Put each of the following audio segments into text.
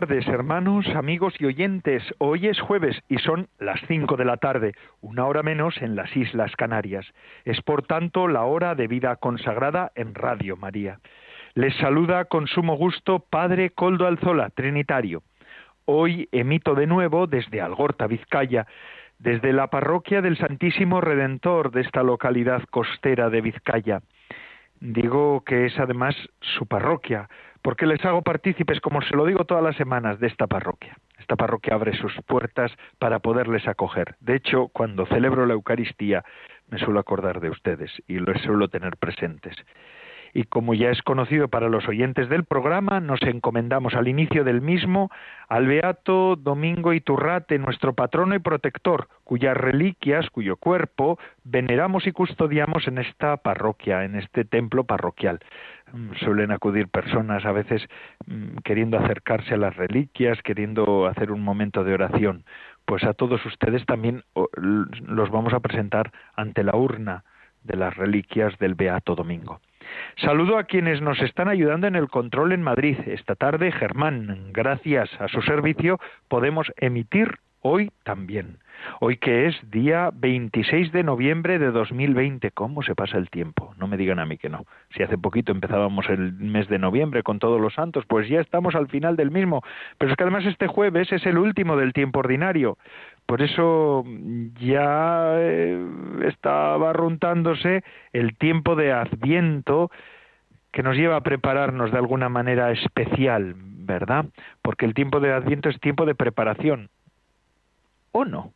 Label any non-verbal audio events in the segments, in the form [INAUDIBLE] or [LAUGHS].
Tardes, hermanos, amigos y oyentes. Hoy es jueves y son las cinco de la tarde, una hora menos en las Islas Canarias. Es por tanto la hora de vida consagrada en Radio María. Les saluda con sumo gusto Padre Coldo Alzola, Trinitario. Hoy emito de nuevo desde Algorta, Vizcaya, desde la parroquia del Santísimo Redentor de esta localidad costera de Vizcaya. Digo que es además su parroquia, porque les hago partícipes, como se lo digo todas las semanas, de esta parroquia. Esta parroquia abre sus puertas para poderles acoger. De hecho, cuando celebro la Eucaristía, me suelo acordar de ustedes y los suelo tener presentes y como ya es conocido para los oyentes del programa, nos encomendamos al inicio del mismo al Beato Domingo Iturrate, nuestro patrono y protector, cuyas reliquias, cuyo cuerpo veneramos y custodiamos en esta parroquia, en este templo parroquial. Mm, suelen acudir personas a veces mm, queriendo acercarse a las reliquias, queriendo hacer un momento de oración. Pues a todos ustedes también los vamos a presentar ante la urna de las reliquias del Beato Domingo. Saludo a quienes nos están ayudando en el control en Madrid. Esta tarde, Germán, gracias a su servicio, podemos emitir hoy también. Hoy que es día 26 de noviembre de 2020. ¿Cómo se pasa el tiempo? No me digan a mí que no. Si hace poquito empezábamos el mes de noviembre con todos los santos, pues ya estamos al final del mismo. Pero es que además este jueves es el último del tiempo ordinario. Por eso ya eh, está barruntándose el tiempo de Adviento que nos lleva a prepararnos de alguna manera especial, ¿verdad? Porque el tiempo de Adviento es tiempo de preparación. ¿O no?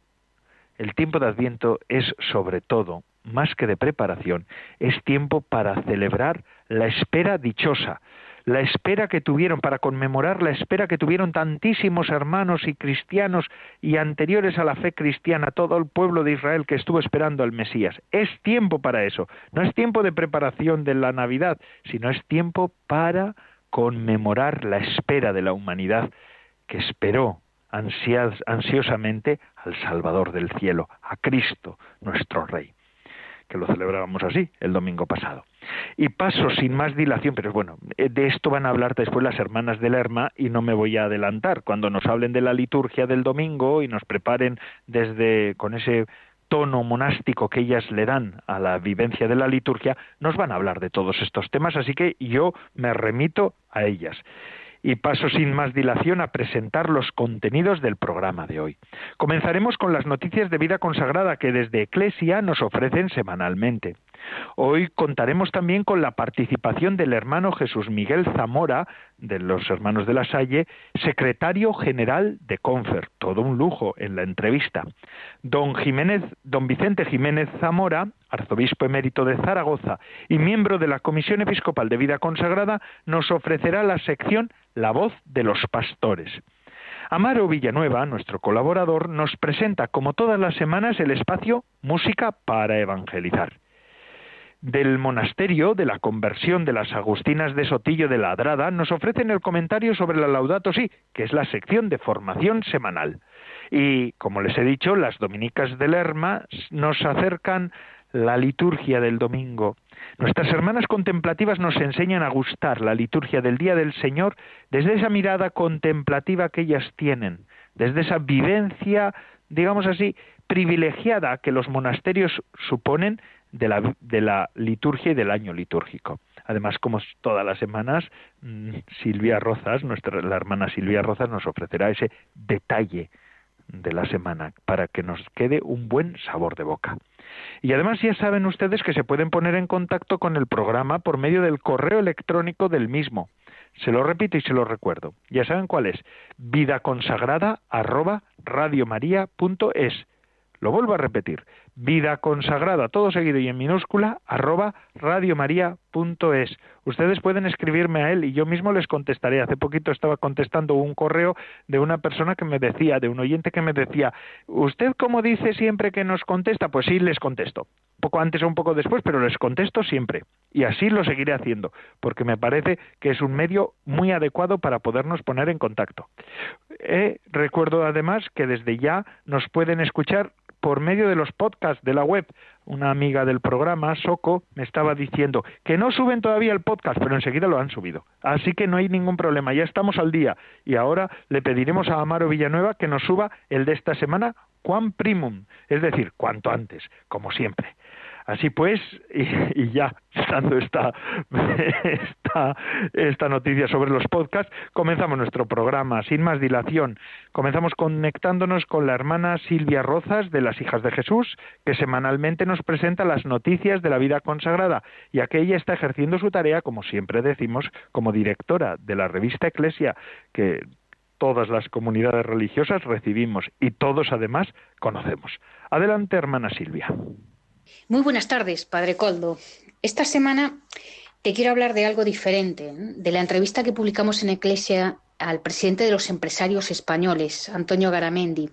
El tiempo de Adviento es sobre todo, más que de preparación, es tiempo para celebrar la espera dichosa, la espera que tuvieron, para conmemorar la espera que tuvieron tantísimos hermanos y cristianos y anteriores a la fe cristiana, todo el pueblo de Israel que estuvo esperando al Mesías. Es tiempo para eso. No es tiempo de preparación de la Navidad, sino es tiempo para conmemorar la espera de la humanidad que esperó ansiosamente al Salvador del cielo, a Cristo, nuestro Rey que lo celebrábamos así el domingo pasado. Y paso sin más dilación, pero bueno, eh, de esto van a hablar después las hermanas del Lerma y no me voy a adelantar. Cuando nos hablen de la liturgia del domingo y nos preparen desde con ese tono monástico que ellas le dan a la vivencia de la liturgia, nos van a hablar de todos estos temas, así que yo me remito a ellas y paso sin más dilación a presentar los contenidos del programa de hoy. Comenzaremos con las noticias de vida consagrada que desde Eclesia nos ofrecen semanalmente. Hoy contaremos también con la participación del hermano Jesús Miguel Zamora, de los hermanos de la Salle, secretario general de Confer, todo un lujo en la entrevista. Don Jiménez, don Vicente Jiménez Zamora, arzobispo emérito de Zaragoza y miembro de la Comisión Episcopal de Vida Consagrada, nos ofrecerá la sección La voz de los pastores. Amaro Villanueva, nuestro colaborador, nos presenta, como todas las semanas, el espacio Música para Evangelizar del monasterio de la conversión de las Agustinas de Sotillo de la Adrada nos ofrecen el comentario sobre la Laudato Si, que es la sección de formación semanal. Y, como les he dicho, las dominicas de Lerma nos acercan la liturgia del domingo. Nuestras hermanas contemplativas nos enseñan a gustar la liturgia del Día del Señor desde esa mirada contemplativa que ellas tienen, desde esa vivencia, digamos así, privilegiada que los monasterios suponen de la, liturgia y del año litúrgico. Además, como todas las semanas, mm, Silvia Rozas, nuestra, la hermana Silvia Rozas, nos ofrecerá ese detalle de la semana para que nos quede un buen sabor de boca. Y además ya saben ustedes que se pueden poner en contacto con el programa por medio del correo electrónico del mismo. Se lo repito y se lo recuerdo. Ya saben cuál es. arroba Lo vuelvo a repetir vida consagrada, todo seguido y en minúscula, arroba radiomaria.es. Ustedes pueden escribirme a él y yo mismo les contestaré. Hace poquito estaba contestando un correo de una persona que me decía, de un oyente que me decía, ¿usted cómo dice siempre que nos contesta? Pues sí, les contesto. Poco antes o un poco después, pero les contesto siempre. Y así lo seguiré haciendo, porque me parece que es un medio muy adecuado para podernos poner en contacto. Eh, recuerdo además que desde ya nos pueden escuchar por medio de los podcasts de la web. Una amiga del programa, Soco, me estaba diciendo que no suben todavía el podcast, pero enseguida lo han subido. Así que no hay ningún problema, ya estamos al día. Y ahora le pediremos a Amaro Villanueva que nos suba el de esta semana, Juan Primum, es decir, cuanto antes, como siempre. Así pues, y, ya dando esta, esta, noticia sobre los podcasts, comenzamos nuestro programa sin más dilación. Comenzamos conectándonos con la hermana Silvia Rozas de las Hijas de Jesús, que semanalmente nos presenta las noticias de la vida consagrada, y que ella está ejerciendo su tarea, como siempre decimos, como directora de la revista Eclesia, que todas las comunidades religiosas recibimos y todos además conocemos. Adelante, hermana Silvia. Muy buenas tardes, Padre Coldo. Esta semana te quiero hablar de algo diferente, de la entrevista que publicamos en Eclesia al presidente de los empresarios españoles, Antonio Garamendi,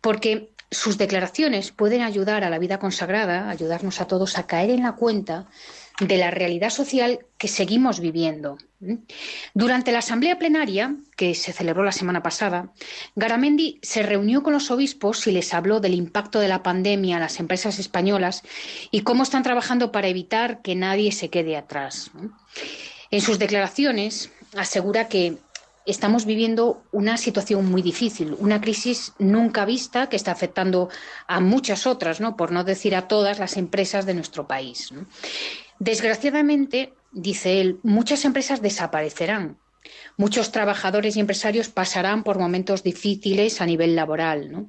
porque sus declaraciones pueden ayudar a la vida consagrada, ayudarnos a todos a caer en la cuenta de la realidad social que seguimos viviendo. Durante la asamblea plenaria, que se celebró la semana pasada, Garamendi se reunió con los obispos y les habló del impacto de la pandemia en las empresas españolas y cómo están trabajando para evitar que nadie se quede atrás. En sus declaraciones asegura que estamos viviendo una situación muy difícil, una crisis nunca vista que está afectando a muchas otras, ¿no? por no decir a todas las empresas de nuestro país. Desgraciadamente, dice él, muchas empresas desaparecerán. Muchos trabajadores y empresarios pasarán por momentos difíciles a nivel laboral,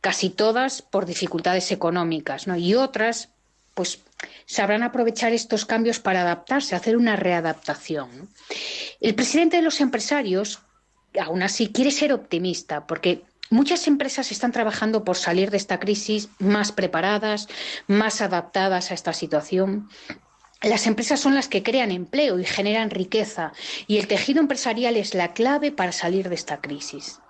casi todas por dificultades económicas, y otras, pues, sabrán aprovechar estos cambios para adaptarse, hacer una readaptación. El presidente de los empresarios, aún así, quiere ser optimista, porque Muchas empresas están trabajando por salir de esta crisis más preparadas, más adaptadas a esta situación. Las empresas son las que crean empleo y generan riqueza y el tejido empresarial es la clave para salir de esta crisis.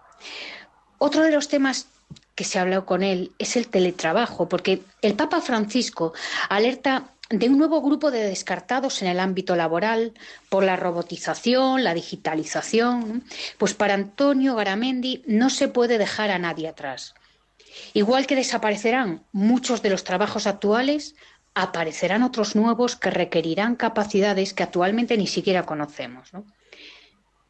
Otro de los temas que se ha hablado con él es el teletrabajo, porque el Papa Francisco alerta de un nuevo grupo de descartados en el ámbito laboral por la robotización, la digitalización. Pues para Antonio Garamendi no se puede dejar a nadie atrás. Igual que desaparecerán muchos de los trabajos actuales, aparecerán otros nuevos que requerirán capacidades que actualmente ni siquiera conocemos.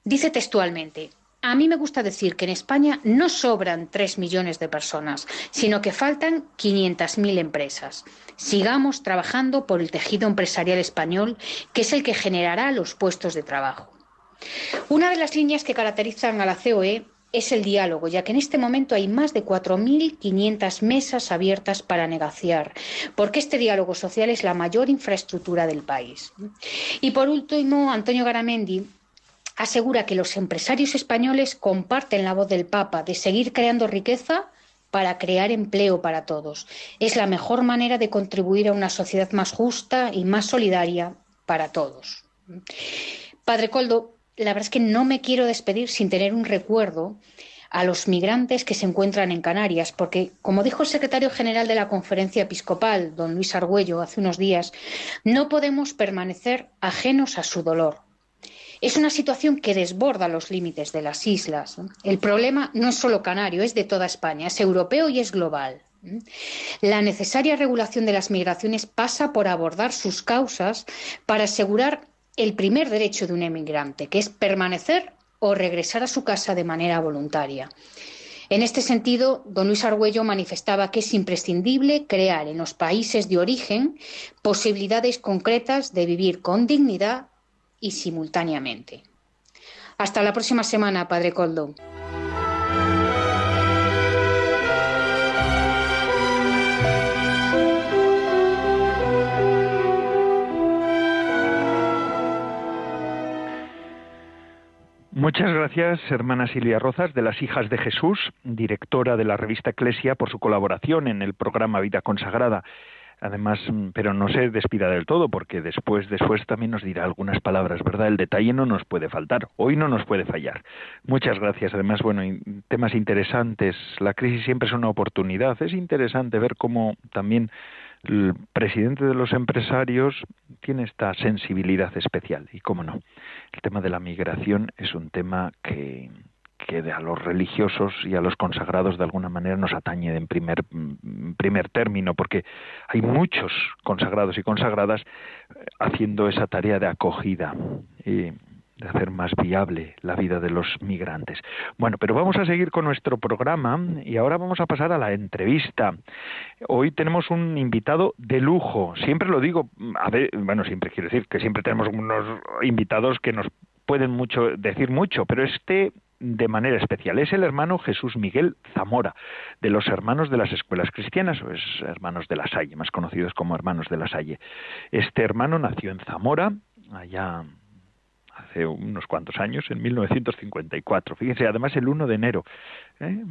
Dice textualmente, a mí me gusta decir que en España no sobran tres millones de personas, sino que faltan 500.000 empresas. Sigamos trabajando por el tejido empresarial español, que es el que generará los puestos de trabajo. Una de las líneas que caracterizan a la COE es el diálogo, ya que en este momento hay más de 4.500 mesas abiertas para negociar, porque este diálogo social es la mayor infraestructura del país. Y por último, Antonio Garamendi asegura que los empresarios españoles comparten la voz del Papa de seguir creando riqueza para crear empleo para todos. Es la mejor manera de contribuir a una sociedad más justa y más solidaria para todos. Padre Coldo, la verdad es que no me quiero despedir sin tener un recuerdo a los migrantes que se encuentran en Canarias, porque, como dijo el secretario general de la Conferencia Episcopal, don Luis Argüello, hace unos días, no podemos permanecer ajenos a su dolor. Es una situación que desborda los límites de las islas. El problema no es solo canario, es de toda España, es europeo y es global. La necesaria regulación de las migraciones pasa por abordar sus causas para asegurar el primer derecho de un emigrante, que es permanecer o regresar a su casa de manera voluntaria. En este sentido, don Luis Argüello manifestaba que es imprescindible crear en los países de origen posibilidades concretas de vivir con dignidad y simultáneamente. Hasta la próxima semana, Padre Coldo. Muchas gracias, hermana Silvia Rozas, de las Hijas de Jesús, directora de la revista Eclesia, por su colaboración en el programa Vida Consagrada. Además, mm, pero no se despida del todo, porque después, después también nos dirá algunas palabras, ¿verdad? El detalle no nos puede faltar, hoy no nos puede fallar. Muchas gracias. Además, bueno, temas interesantes. La crisis siempre es una oportunidad. Es interesante ver cómo también el presidente de los empresarios tiene esta sensibilidad especial. Y cómo no, el tema de la migración es un tema que, que a los religiosos y a los consagrados de alguna manera nos atañe en primer, primer término, porque hay muchos consagrados y consagradas eh, haciendo esa tarea de acogida. Y de hacer más viable la vida de los migrantes. Bueno, pero vamos a seguir con nuestro programa y ahora vamos a pasar a la entrevista. Hoy tenemos un invitado de lujo. Siempre lo digo, a ver, bueno, siempre quiero decir que siempre tenemos unos invitados que nos pueden mucho decir mucho, pero este de manera especial. Es el hermano Jesús Miguel Zamora, de los hermanos de las escuelas cristianas, o es hermanos de la Salle, más conocidos como hermanos de la Salle. Este hermano nació en Zamora, allá hace unos cuantos años, en 1954. Fíjense, además el 1 de enero. ¿eh?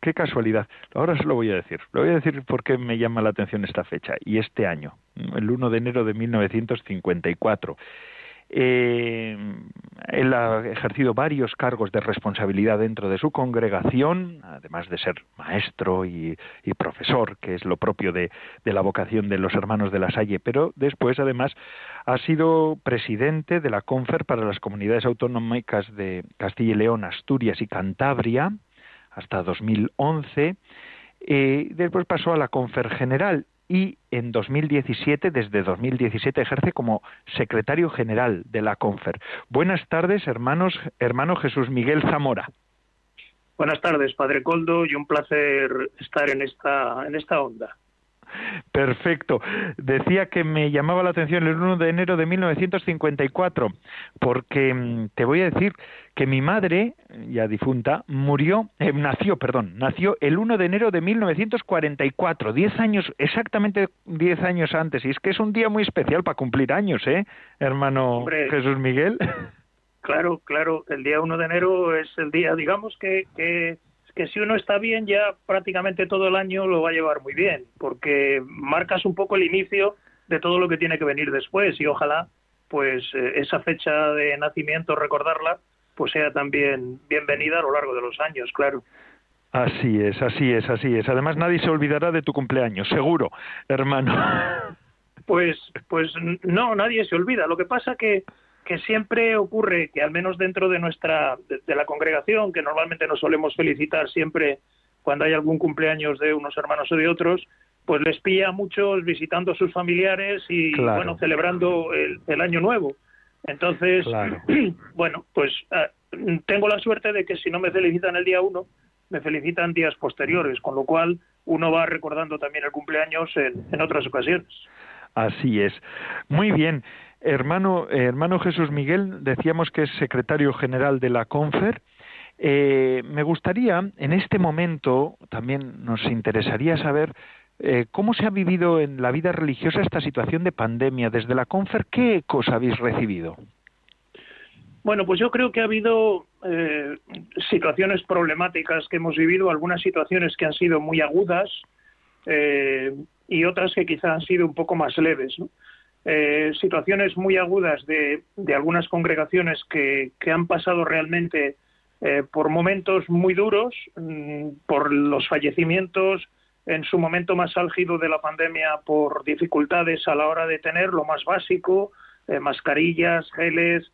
Qué casualidad. Ahora se lo voy a decir. Lo voy a decir porque me llama la atención esta fecha. Y este año, el 1 de enero de 1954. Eh, él ha ejercido varios cargos de responsabilidad dentro de su congregación, además de ser maestro y, profesor, que es lo propio de, la vocación de los hermanos de la Salle, pero después además ha sido presidente de la CONFER para las comunidades autonómicas de Castilla y León, Asturias y Cantabria hasta 2011. Eh, después pasó a la Confer General y en 2017, desde 2017, ejerce como secretario general de la CONFER. Buenas tardes, hermanos, hermano Jesús Miguel Zamora. Buenas tardes, Padre Coldo, y un placer estar en esta, en esta onda. Perfecto. Decía que me llamaba la atención el 1 de enero de 1954, porque mm, te voy a decir que mi madre, ya difunta, murió, eh, nació, perdón, nació el 1 de enero de 1944, diez años, exactamente diez años antes, y es que es un día muy especial para cumplir años, ¿eh, hermano Jesús Miguel? [LAUGHS] Claro, claro, el día 1 de enero es el día, digamos que, que que si uno está bien ya prácticamente todo el año lo va a llevar muy bien, porque marcas un poco el inicio de todo lo que tiene que venir después y ojalá pues eh, esa fecha de nacimiento recordarla pues sea también bienvenida a lo largo de los años, claro. Así es, así es, así es. Además nadie se olvidará de tu cumpleaños, seguro, hermano. [LAUGHS] Pues pues no, nadie se olvida. Lo que pasa que que siempre ocurre que al menos dentro de nuestra de, la congregación que normalmente nos solemos felicitar siempre cuando hay algún cumpleaños de unos hermanos o de otros pues les pilla a muchos visitando a sus familiares y bueno celebrando el, año nuevo entonces [CLEARS THROAT] bueno pues ah, tengo la suerte de que si no me felicitan el día uno me felicitan días posteriores con lo cual uno va recordando también el cumpleaños en, en otras ocasiones Así es. Muy bien. Hermano, hermano Jesús Miguel, decíamos que es secretario general de la CONFER. Eh, me gustaría, en este momento, también nos interesaría saber eh, cómo se ha vivido en la vida religiosa esta situación de pandemia. Desde la CONFER, ¿qué cosa habéis recibido? Bueno, pues yo creo que ha habido eh, situaciones problemáticas que hemos vivido, algunas situaciones que han sido muy agudas y otras que quizás han sido un poco más leves. ¿no? Eh, situaciones muy agudas de, algunas congregaciones que, han pasado realmente eh, por momentos muy duros, mm, por los fallecimientos en su momento más álgido de la pandemia, por dificultades a la hora de tener lo más básico, eh, mascarillas, geles,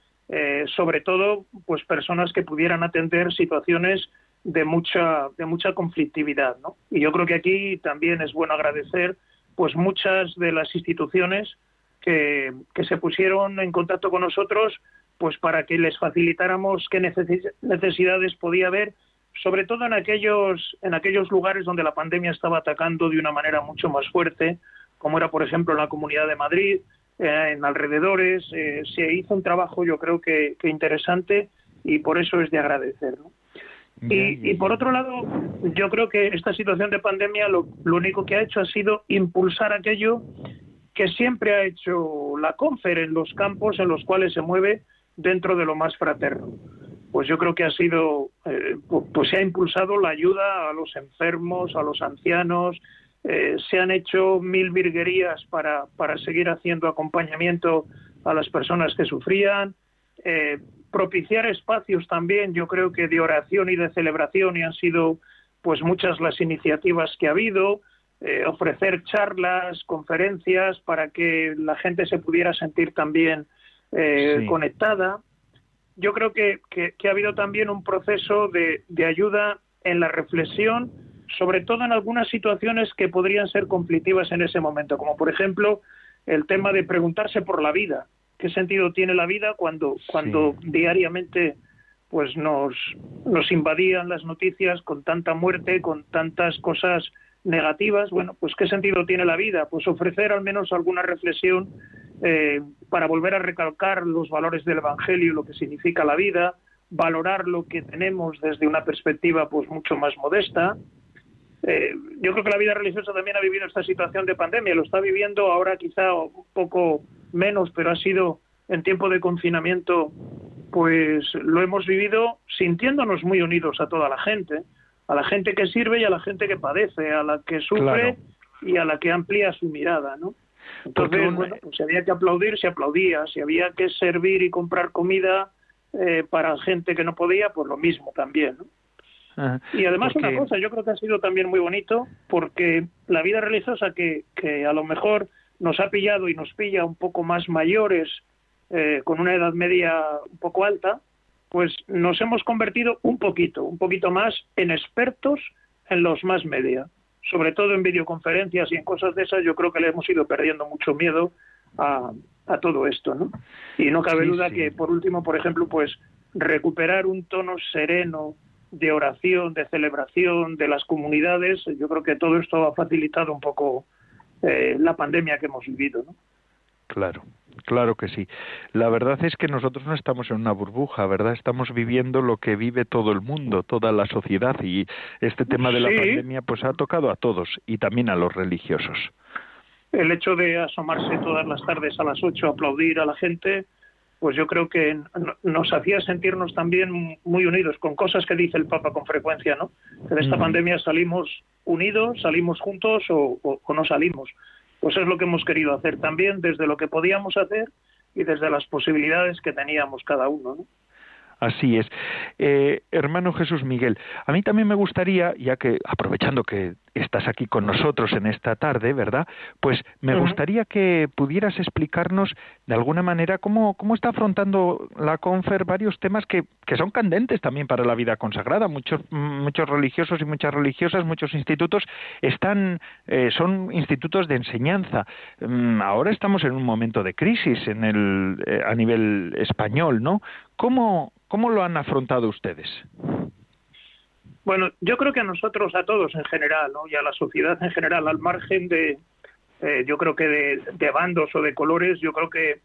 sobre todo, pues personas que pudieran atender situaciones de mucha de mucha conflictividad, Y yo creo que aquí también es bueno agradecer, pues muchas de las instituciones que, se pusieron en contacto con nosotros pues para que les facilitáramos qué necesidades podía haber, sobre todo en aquellos, en aquellos lugares donde la pandemia estaba atacando de una manera mucho más fuerte, como era, por ejemplo, en la Comunidad de Madrid, eh, en alrededores. Eh, se hizo un trabajo, yo creo que, interesante, y por eso es de agradecer. Y, por otro lado, yo creo que esta situación de pandemia lo, lo único que ha hecho ha sido impulsar aquello que siempre ha hecho la CONFER en los campos en los cuales se mueve dentro de lo más fraterno. pues yo creo que ha sido, eh, pues se ha impulsado la ayuda a los enfermos, a los ancianos, eh, se han hecho mil virguerías para, para seguir haciendo acompañamiento a las personas que sufrían, eh, propiciar espacios también, yo creo que de oración y de celebración, y han sido pues muchas las iniciativas que ha habido, eh, ofrecer charlas, conferencias para que la gente se pudiera sentir también eh, conectada. Yo creo que, que, ha habido también un proceso de, de ayuda en la reflexión, sobre todo en algunas situaciones que podrían ser conflictivas en ese momento, como por ejemplo el tema de preguntarse por la vida. ¿Qué sentido tiene la vida cuando, cuando diariamente pues nos, nos invadían las noticias con tanta muerte, con tantas cosas negativas, bueno, pues qué sentido tiene la vida, pues ofrecer al menos alguna reflexión eh, para volver a recalcar los valores del Evangelio, lo que significa la vida, valorar lo que tenemos desde una perspectiva pues mucho más modesta. Eh, yo creo que la vida religiosa también ha vivido esta situación de pandemia, lo está viviendo ahora quizá un poco menos, pero ha sido en tiempo de confinamiento, pues lo hemos vivido sintiéndonos muy unidos a toda la gente a la gente que sirve y a la gente que padece, a la que sufre y a la que amplía su mirada, ¿no? Entonces, bueno, pues si había que aplaudir, se aplaudía, si había que servir y comprar comida eh, para gente que no podía, pues lo mismo también, ¿no? y además una cosa, yo creo que ha sido también muy bonito porque la vida religiosa que, que a lo mejor nos ha pillado y nos pilla un poco más mayores, eh, con una edad media un poco alta, pues nos hemos convertido un poquito, un poquito más en expertos en los más media, sobre todo en videoconferencias y en cosas de esas, yo creo que le hemos ido perdiendo mucho miedo a, todo esto, ¿no? Y no cabe duda que, por último, por ejemplo, pues recuperar un tono sereno de oración, de celebración de las comunidades, yo creo que todo esto ha facilitado un poco eh, la pandemia que hemos vivido, ¿no? Claro, claro que sí. La verdad es que nosotros no estamos en una burbuja, ¿verdad? Estamos viviendo lo que vive todo el mundo, toda la sociedad y este tema de la pandemia pues ha tocado a todos y también a los religiosos. El hecho de asomarse todas las tardes a las ocho, aplaudir a la gente, pues yo creo que nos hacía sentirnos también muy unidos con cosas que dice el Papa con frecuencia, ¿no? Que de esta pandemia salimos unidos, salimos juntos o no salimos. Pues es lo que hemos querido hacer también desde lo que podíamos hacer y desde las posibilidades que teníamos cada uno. ¿no? Así es. Eh, hermano Jesús Miguel, a mí también me gustaría, ya que aprovechando que estás aquí con nosotros en esta tarde, ¿verdad? Pues me gustaría que pudieras explicarnos de alguna manera cómo, cómo está afrontando la Confer varios temas que, que son candentes también para la vida consagrada. Muchos, muchos religiosos y muchas religiosas, muchos institutos están, eh, son institutos de enseñanza. Mm, ahora estamos en un momento de crisis en el, eh, a nivel español, ¿no? ¿Cómo, ¿Cómo lo han afrontado ustedes? Bueno, yo creo que a nosotros, a todos en general, ¿no? y a la sociedad en general, al margen de, eh, yo creo que de, bandos o de colores, yo creo que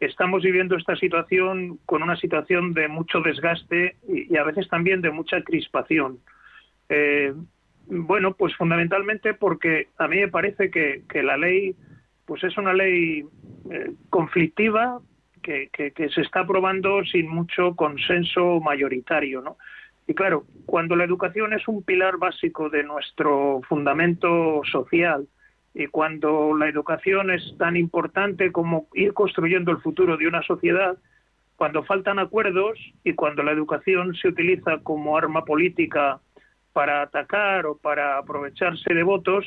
estamos viviendo esta situación con una situación de mucho desgaste y, a veces también de mucha crispación. Eh, bueno, pues fundamentalmente porque a mí me parece que, la ley pues es una ley eh, conflictiva, que, se está aprobando sin mucho consenso mayoritario, ¿no? Y claro, cuando la educación es un pilar básico de nuestro fundamento social y cuando la educación es tan importante como ir construyendo el futuro de una sociedad, cuando faltan acuerdos y cuando la educación se utiliza como arma política para atacar o para aprovecharse de votos,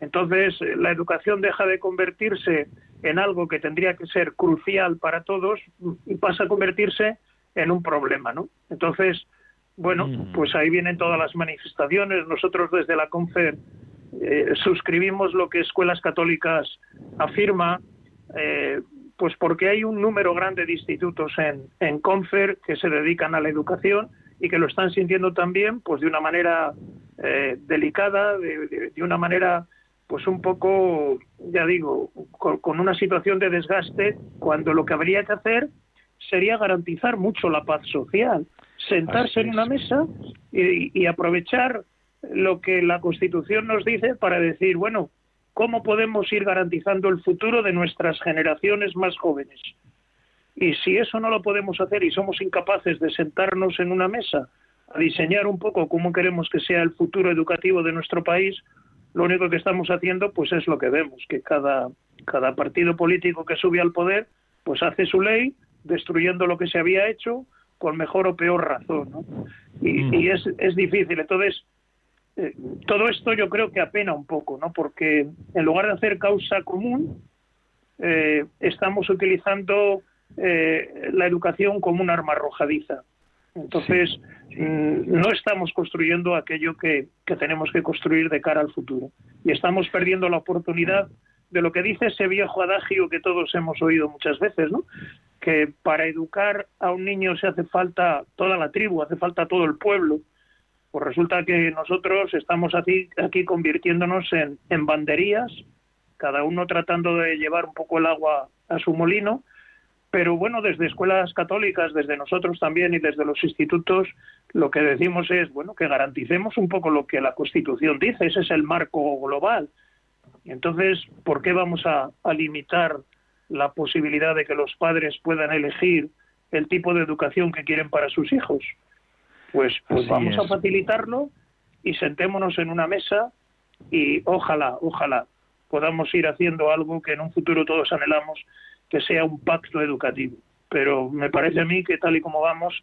entonces la educación deja de convertirse en algo que tendría que ser crucial para todos y pasa a convertirse en un problema, ¿no? Entonces, bueno, mm. pues ahí vienen todas las manifestaciones. Nosotros desde la CONFER eh, suscribimos lo que Escuelas Católicas afirma, eh, pues porque hay un número grande de institutos en, en CONFER que se dedican a la educación y que lo están sintiendo también, pues de una manera eh, delicada, de, de, una manera pues un poco, ya digo, con, una situación de desgaste, cuando lo que habría que hacer sería garantizar mucho la paz social, sentarse en una mesa y, aprovechar lo que la Constitución nos dice para decir, bueno, ¿cómo podemos ir garantizando el futuro de nuestras generaciones más jóvenes? Y si eso no lo podemos hacer y somos incapaces de sentarnos en una mesa a diseñar un poco cómo queremos que sea el futuro educativo de nuestro país, lo único que estamos haciendo pues es lo que vemos, que cada, cada partido político que sube al poder pues hace su ley destruyendo lo que se había hecho con mejor o peor razón. ¿no? Y, mm. y es, es difícil. Entonces, eh, todo esto yo creo que apena un poco, ¿no? Porque en lugar de hacer causa común, eh, estamos utilizando eh, la educación como un arma arrojadiza. Entonces, mm, no estamos construyendo aquello que, que, tenemos que construir de cara al futuro. Y estamos perdiendo la oportunidad de lo que dice ese viejo adagio que todos hemos oído muchas veces, ¿no? Que para educar a un niño se hace falta toda la tribu, hace falta todo el pueblo pues resulta que nosotros estamos aquí, aquí convirtiéndonos en, en banderías, cada uno tratando de llevar un poco el agua a su molino, pero bueno, desde escuelas católicas, desde nosotros también y desde los institutos, lo que decimos es, bueno, que garanticemos un poco lo que la Constitución dice, ese es el marco global. Entonces, ¿por qué vamos a, a limitar la posibilidad de que los padres puedan elegir el tipo de educación que quieren para sus hijos? Pues, pues vamos a facilitarlo y sentémonos en una mesa y ojalá, ojalá podamos ir haciendo algo que en un futuro todos anhelamos, que sea un pacto educativo. Pero me parece a mí que tal y como vamos,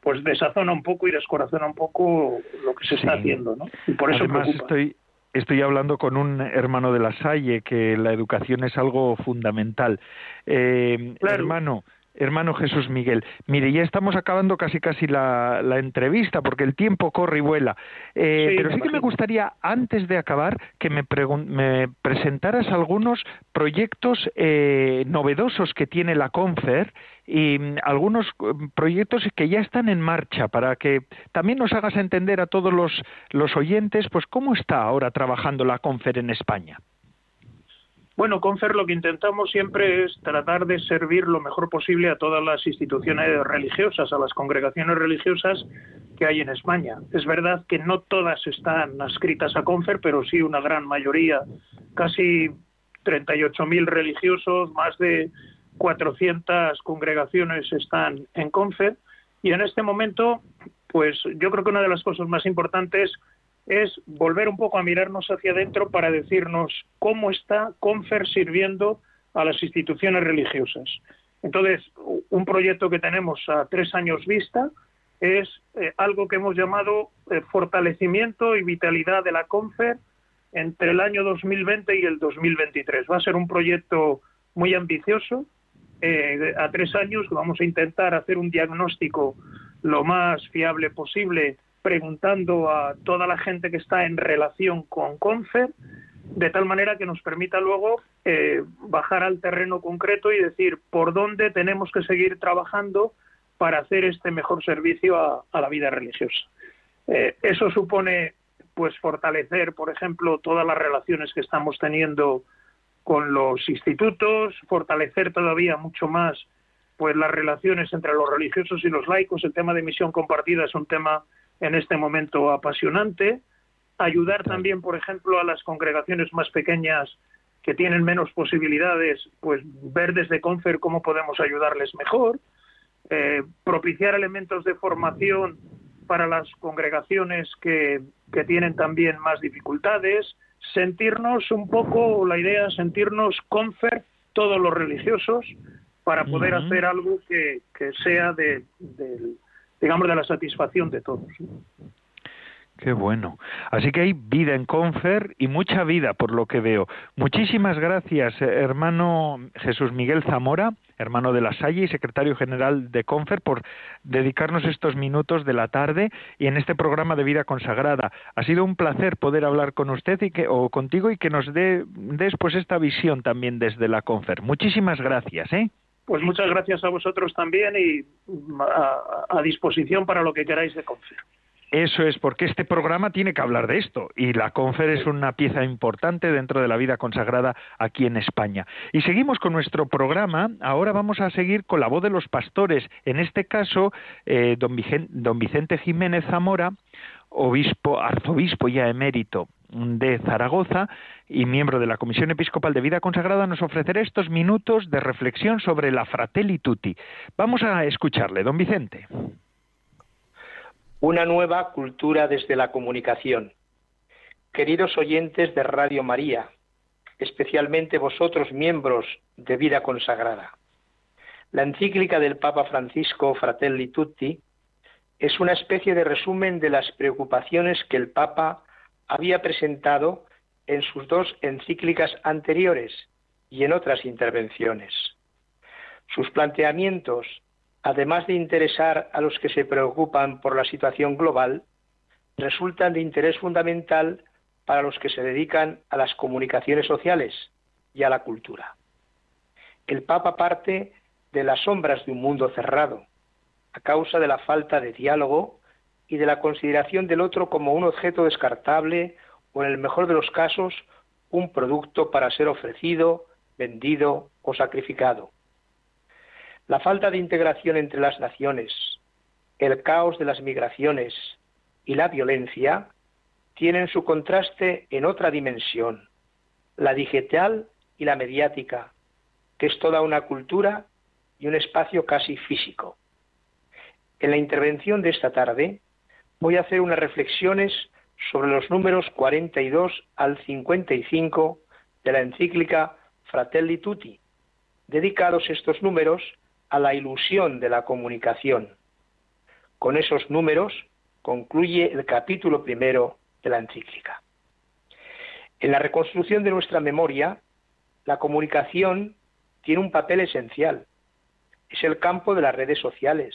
pues desazona un poco y descorazona un poco lo que se está haciendo, ¿no? Y por eso Además, estoy estoy hablando con un hermano de la Salle que la educación es algo fundamental. Eh, Hermano, hermano Jesús Miguel. Mire, ya estamos acabando casi casi la, entrevista porque el tiempo corre y vuela. Eh, pero sí que me gustaría, antes de acabar, que me, me presentaras algunos proyectos eh, novedosos que tiene la Confer y mm, algunos mm, proyectos que ya están en marcha para que también nos hagas entender a todos los, los oyentes pues cómo está ahora trabajando la Confer en España. Bueno, Confer lo que intentamos siempre es tratar de servir lo mejor posible a todas las instituciones religiosas, a las congregaciones religiosas que hay en España. Es verdad que no todas están adscritas a Confer, pero sí una gran mayoría, casi 38.000 religiosos, más de 400 congregaciones están en Confer y en este momento, pues yo creo que una de las cosas más importantes es volver un poco a mirarnos hacia adentro para decirnos cómo está Confer sirviendo a las instituciones religiosas. Entonces, un proyecto que tenemos a tres años vista es eh, algo que hemos llamado eh, fortalecimiento y vitalidad de la Confer entre el año 2020 y el 2023. Va a ser un proyecto muy ambicioso. Eh, a tres años vamos a intentar hacer un diagnóstico lo más fiable posible preguntando a toda la gente que está en relación con Confer, de tal manera que nos permita luego eh, bajar al terreno concreto y decir por dónde tenemos que seguir trabajando para hacer este mejor servicio a, la vida religiosa. Eh, eso supone pues fortalecer, por ejemplo, todas las relaciones que estamos teniendo con los institutos, fortalecer todavía mucho más pues las relaciones entre los religiosos y los laicos. El tema de misión compartida es un tema en este momento apasionante, ayudar también, por ejemplo, a las congregaciones más pequeñas que tienen menos posibilidades, pues ver desde Confer cómo podemos ayudarles mejor, eh, propiciar elementos de formación para las congregaciones que, que tienen también más dificultades, sentirnos un poco, la idea es sentirnos Confer todos los religiosos para poder hacer algo que, que sea de, del digamos, de la satisfacción de todos. Qué bueno. Así que hay vida en Confer y mucha vida, por lo que veo. Muchísimas gracias, hermano Jesús Miguel Zamora, hermano de la Salle y secretario general de Confer, por dedicarnos estos minutos de la tarde y en este programa de vida consagrada. Ha sido un placer poder hablar con usted y que, o contigo y que nos dé después esta visión también desde la Confer. Muchísimas gracias, ¿eh? Pues muchas gracias a vosotros también y a, disposición para lo que queráis de Confer. Eso es, porque este programa tiene que hablar de esto y la Confer es una pieza importante dentro de la vida consagrada aquí en España. Y seguimos con nuestro programa. Ahora vamos a seguir con la voz de los pastores. En este caso, eh, don, Vicente, don Vicente Jiménez Zamora, obispo, arzobispo ya emérito de Zaragoza y miembro de la Comisión Episcopal de Vida Consagrada, nos ofrecerá estos minutos de reflexión sobre la Fratelli Tutti. Vamos a escucharle, don Vicente. Una nueva cultura desde la comunicación. Queridos oyentes de Radio María, especialmente vosotros miembros de Vida Consagrada. La encíclica del Papa Francisco Fratelli Tutti es una especie de resumen de las preocupaciones que el Papa había presentado en sus dos encíclicas anteriores y en otras intervenciones. Sus planteamientos, además de interesar a los que se preocupan por la situación global, resultan de interés fundamental para los que se dedican a las comunicaciones sociales y a la cultura. El Papa parte de las sombras de un mundo cerrado, a causa de la falta de diálogo y de la consideración del otro como un objeto descartable o, en el mejor de los casos, un producto para ser ofrecido, vendido o sacrificado. La falta de integración entre las naciones, el caos de las migraciones y la violencia tienen su contraste en otra dimensión, la digital y la mediática, que es toda una cultura y un espacio casi físico. En la intervención de esta tarde voy a hacer unas reflexiones sobre los números 42 al 55 de la encíclica Fratelli Tutti, dedicados estos números a la ilusión de la comunicación. Con esos números concluye el capítulo primero de la encíclica. En la reconstrucción de nuestra memoria, la comunicación tiene un papel esencial. Es el campo de las redes sociales,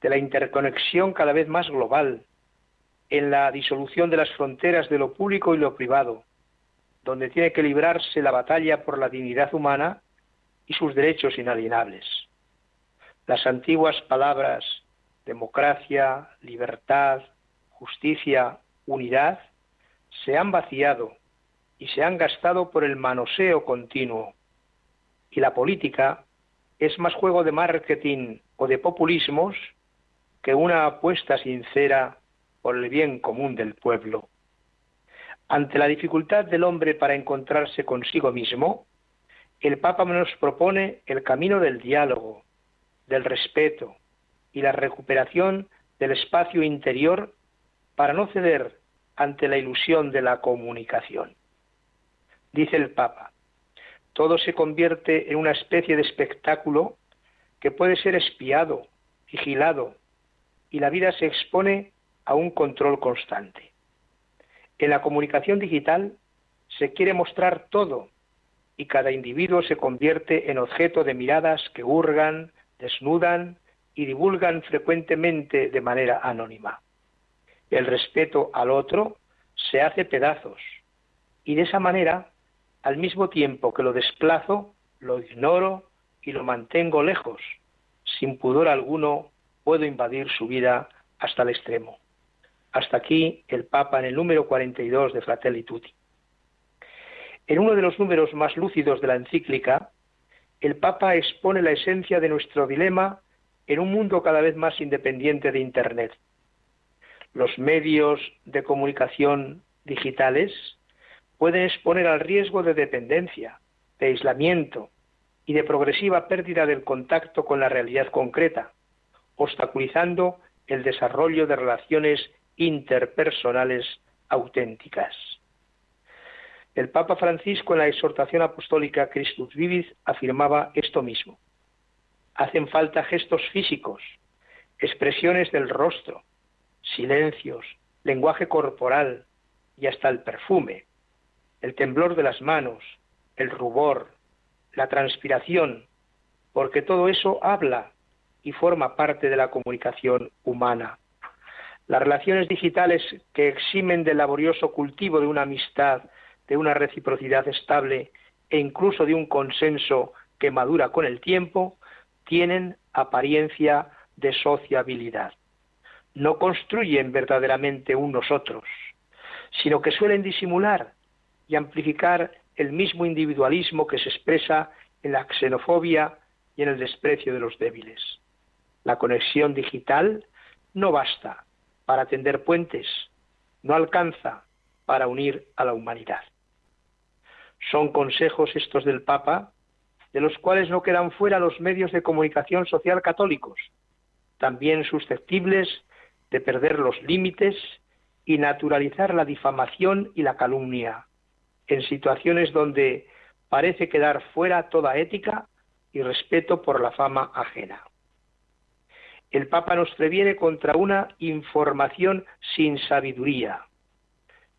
de la interconexión cada vez más global, en la disolución de las fronteras de lo público y lo privado, donde tiene que librarse la batalla por la dignidad humana y sus derechos inalienables. Las antiguas palabras democracia, libertad, justicia, unidad se han vaciado y se han gastado por el manoseo continuo. Y la política es más juego de marketing o de populismos que una apuesta sincera por el bien común del pueblo. Ante la dificultad del hombre para encontrarse consigo mismo, el Papa nos propone el camino del diálogo, del respeto y la recuperación del espacio interior para no ceder ante la ilusión de la comunicación. Dice el Papa, todo se convierte en una especie de espectáculo que puede ser espiado, vigilado, y la vida se expone a un control constante. En la comunicación digital se quiere mostrar todo y cada individuo se convierte en objeto de miradas que hurgan, desnudan y divulgan frecuentemente de manera anónima. El respeto al otro se hace pedazos y de esa manera, al mismo tiempo que lo desplazo, lo ignoro y lo mantengo lejos, sin pudor alguno puedo invadir su vida hasta el extremo. Hasta aquí el Papa en el número 42 de Fratelli Tutti. En uno de los números más lúcidos de la encíclica, el Papa expone la esencia de nuestro dilema en un mundo cada vez más independiente de Internet. Los medios de comunicación digitales pueden exponer al riesgo de dependencia, de aislamiento y de progresiva pérdida del contacto con la realidad concreta, obstaculizando el desarrollo de relaciones interpersonales auténticas. El Papa Francisco en la exhortación apostólica Christus Vivis afirmaba esto mismo. Hacen falta gestos físicos, expresiones del rostro, silencios, lenguaje corporal y hasta el perfume, el temblor de las manos, el rubor, la transpiración, porque todo eso habla y forma parte de la comunicación humana. Las relaciones digitales que eximen del laborioso cultivo de una amistad, de una reciprocidad estable e incluso de un consenso que madura con el tiempo, tienen apariencia de sociabilidad. No construyen verdaderamente un nosotros, sino que suelen disimular y amplificar el mismo individualismo que se expresa en la xenofobia y en el desprecio de los débiles. La conexión digital no basta para tender puentes, no alcanza para unir a la humanidad. Son consejos estos del Papa, de los cuales no quedan fuera los medios de comunicación social católicos, también susceptibles de perder los límites y naturalizar la difamación y la calumnia, en situaciones donde parece quedar fuera toda ética y respeto por la fama ajena. El Papa nos previene contra una información sin sabiduría.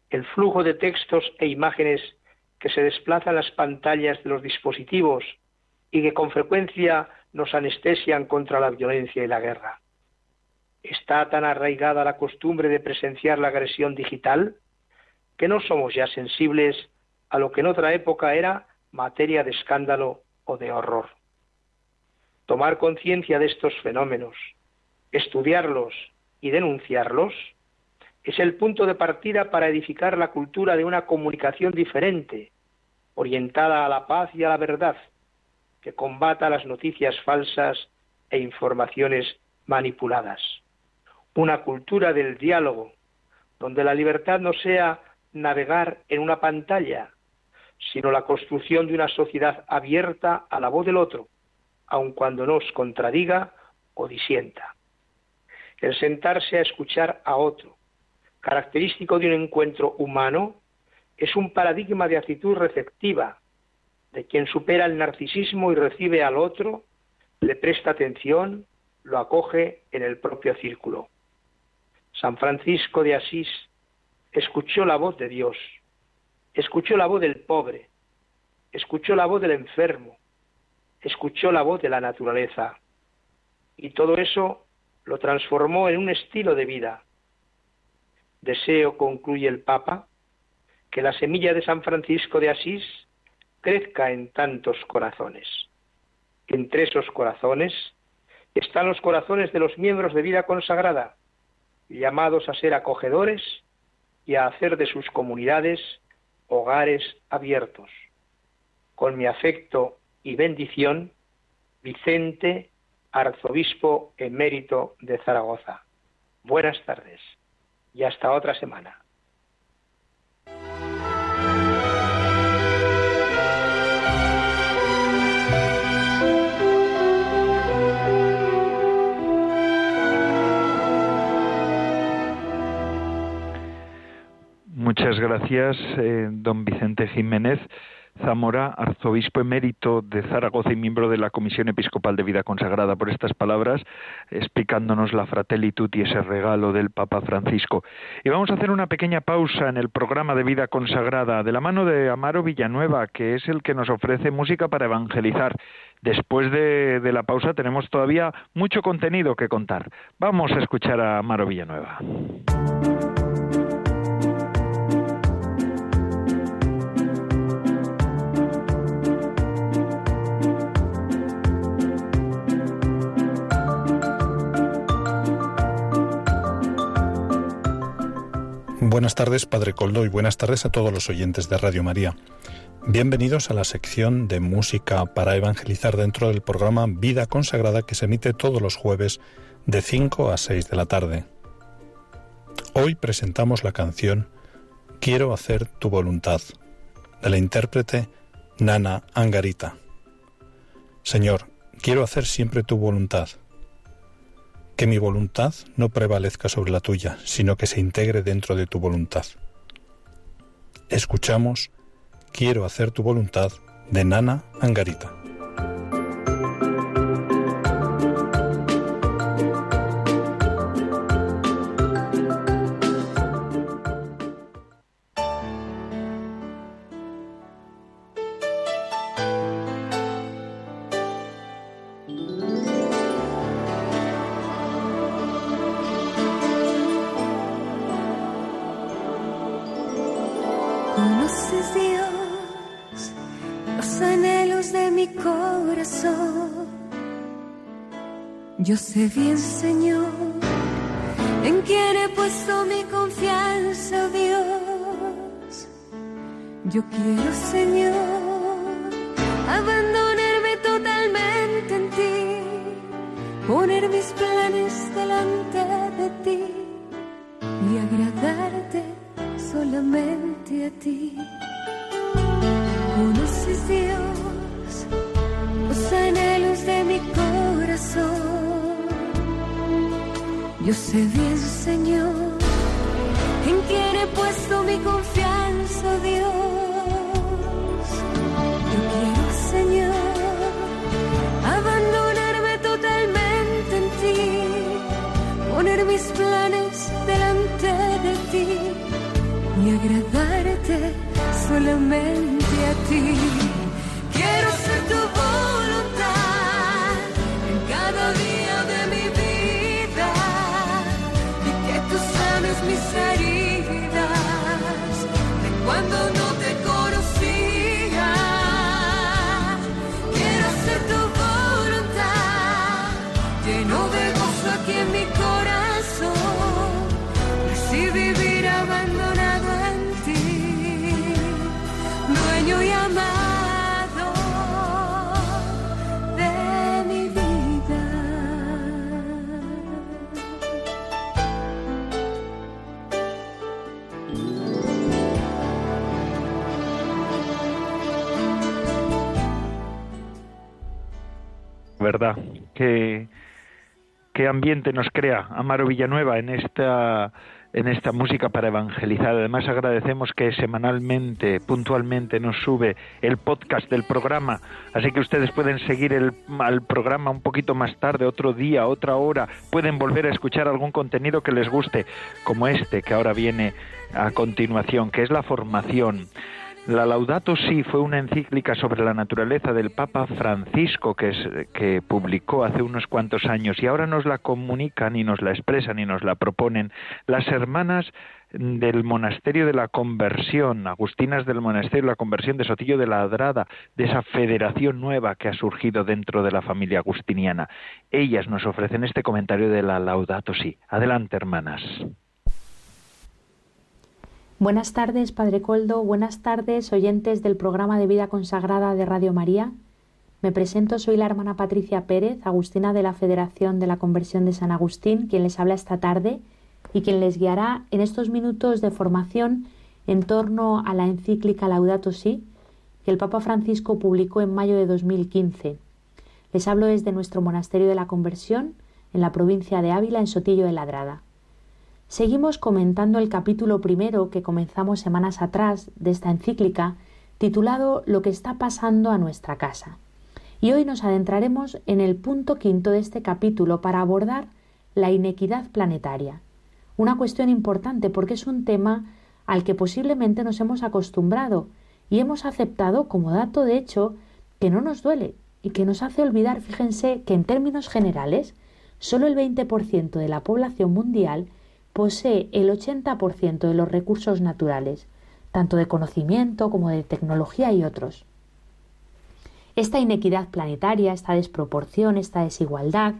El flujo de textos e imágenes que se desplazan las pantallas de los dispositivos y que con frecuencia nos anestesian contra la violencia y la guerra. Está tan arraigada la costumbre de presenciar la agresión digital que no somos ya sensibles a lo que en otra época era materia de escándalo o de horror. Tomar conciencia de estos fenómenos, estudiarlos y denunciarlos es el punto de partida para edificar la cultura de una comunicación diferente, orientada a la paz y a la verdad, que combata las noticias falsas e informaciones manipuladas. Una cultura del diálogo, donde la libertad no sea navegar en una pantalla, sino la construcción de una sociedad abierta a la voz del otro, aun cuando nos contradiga o disienta. El sentarse a escuchar a otro, característico de un encuentro humano, es un paradigma de actitud receptiva, de quien supera el narcisismo y recibe al otro, le presta atención, lo acoge en el propio círculo. San Francisco de Asís escuchó la voz de Dios, escuchó la voz del pobre, escuchó la voz del enfermo, escuchó la voz de la naturaleza. Y todo eso lo transformó en un estilo de vida. Deseo, concluye el Papa, que la semilla de San Francisco de Asís crezca en tantos corazones. Entre esos corazones están los corazones de los miembros de vida consagrada, llamados a ser acogedores y a hacer de sus comunidades hogares abiertos. Con mi afecto y bendición, Vicente, arzobispo emérito de Zaragoza. Buenas tardes y hasta otra semana. Muchas gracias, eh, don Vicente Jiménez. Zamora, arzobispo emérito de Zaragoza y miembro de la Comisión Episcopal de Vida Consagrada, por estas palabras, explicándonos la fratelitud y ese regalo del Papa Francisco. Y vamos a hacer una pequeña pausa en el programa de Vida Consagrada de la mano de Amaro Villanueva, que es el que nos ofrece música para evangelizar. Después de, de la pausa tenemos todavía mucho contenido que contar. Vamos a escuchar a Amaro Villanueva. Buenas tardes, Padre Coldo, y buenas tardes a todos los oyentes de Radio María. Bienvenidos a la sección de música para evangelizar dentro del programa Vida Consagrada que se emite todos los jueves de 5 a 6 de la tarde. Hoy presentamos la canción Quiero hacer tu voluntad, de la intérprete Nana Angarita. Señor, quiero hacer siempre tu voluntad que mi voluntad no prevalezca sobre la tuya, sino que se integre dentro de tu voluntad. Escuchamos Quiero hacer tu voluntad de Nana Angarita. Sé bien, Señor, en quién he puesto mi confianza, Dios. Yo quiero, solamente a ti. ¿Verdad? ¿Qué, qué ambiente nos crea Amaro Villanueva en esta en esta música para evangelizar. Además agradecemos que semanalmente, puntualmente nos sube el podcast del programa, así que ustedes pueden seguir el al programa un poquito más tarde, otro día, otra hora, pueden volver a escuchar algún contenido que les guste, como este que ahora viene a continuación, que es la formación. La Laudato Si fue una encíclica sobre la naturaleza del Papa Francisco que, es- que publicó hace unos cuantos años y ahora nos la comunican y nos la expresan y nos la proponen las hermanas del Monasterio de la Conversión, agustinas del Monasterio de la Conversión de Sotillo de la Adrada, de esa federación nueva que ha surgido dentro de la familia agustiniana. Ellas nos ofrecen este comentario de la Laudato Si. Adelante, hermanas. Buenas tardes, Padre Coldo. Buenas tardes, oyentes del programa de vida consagrada de Radio María. Me presento, soy la hermana Patricia Pérez, agustina de la Federación de la Conversión de San Agustín, quien les habla esta tarde y quien les guiará en estos minutos de formación en torno a la encíclica Laudato Si, que el Papa Francisco publicó en mayo de 2015. Les hablo desde nuestro monasterio de la Conversión, en la provincia de Ávila, en Sotillo de Ladrada. Seguimos comentando el capítulo primero que comenzamos semanas atrás de esta encíclica, titulado Lo que está pasando a nuestra casa. Y hoy nos adentraremos en el punto quinto de este capítulo para abordar la inequidad planetaria. Una cuestión importante porque es un tema al que posiblemente nos hemos acostumbrado y hemos aceptado como dato de hecho que no nos duele y que nos hace olvidar, fíjense, que en términos generales, solo el 20% de la población mundial posee el 80% de los recursos naturales, tanto de conocimiento como de tecnología y otros. Esta inequidad planetaria, esta desproporción, esta desigualdad,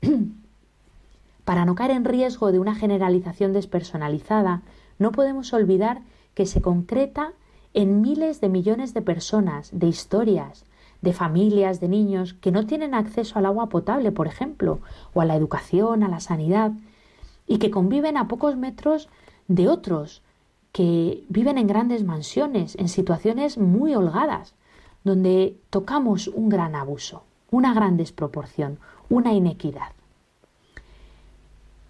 [CLEARS THROAT] para no caer en riesgo de una generalización despersonalizada, no podemos olvidar que se concreta en miles de millones de personas, de historias, de familias, de niños que no tienen acceso al agua potable, por ejemplo, o a la educación, a la sanidad, y que conviven a pocos metros de otros que viven en grandes mansiones, en situaciones muy holgadas, donde tocamos un gran abuso, una gran desproporción, una inequidad.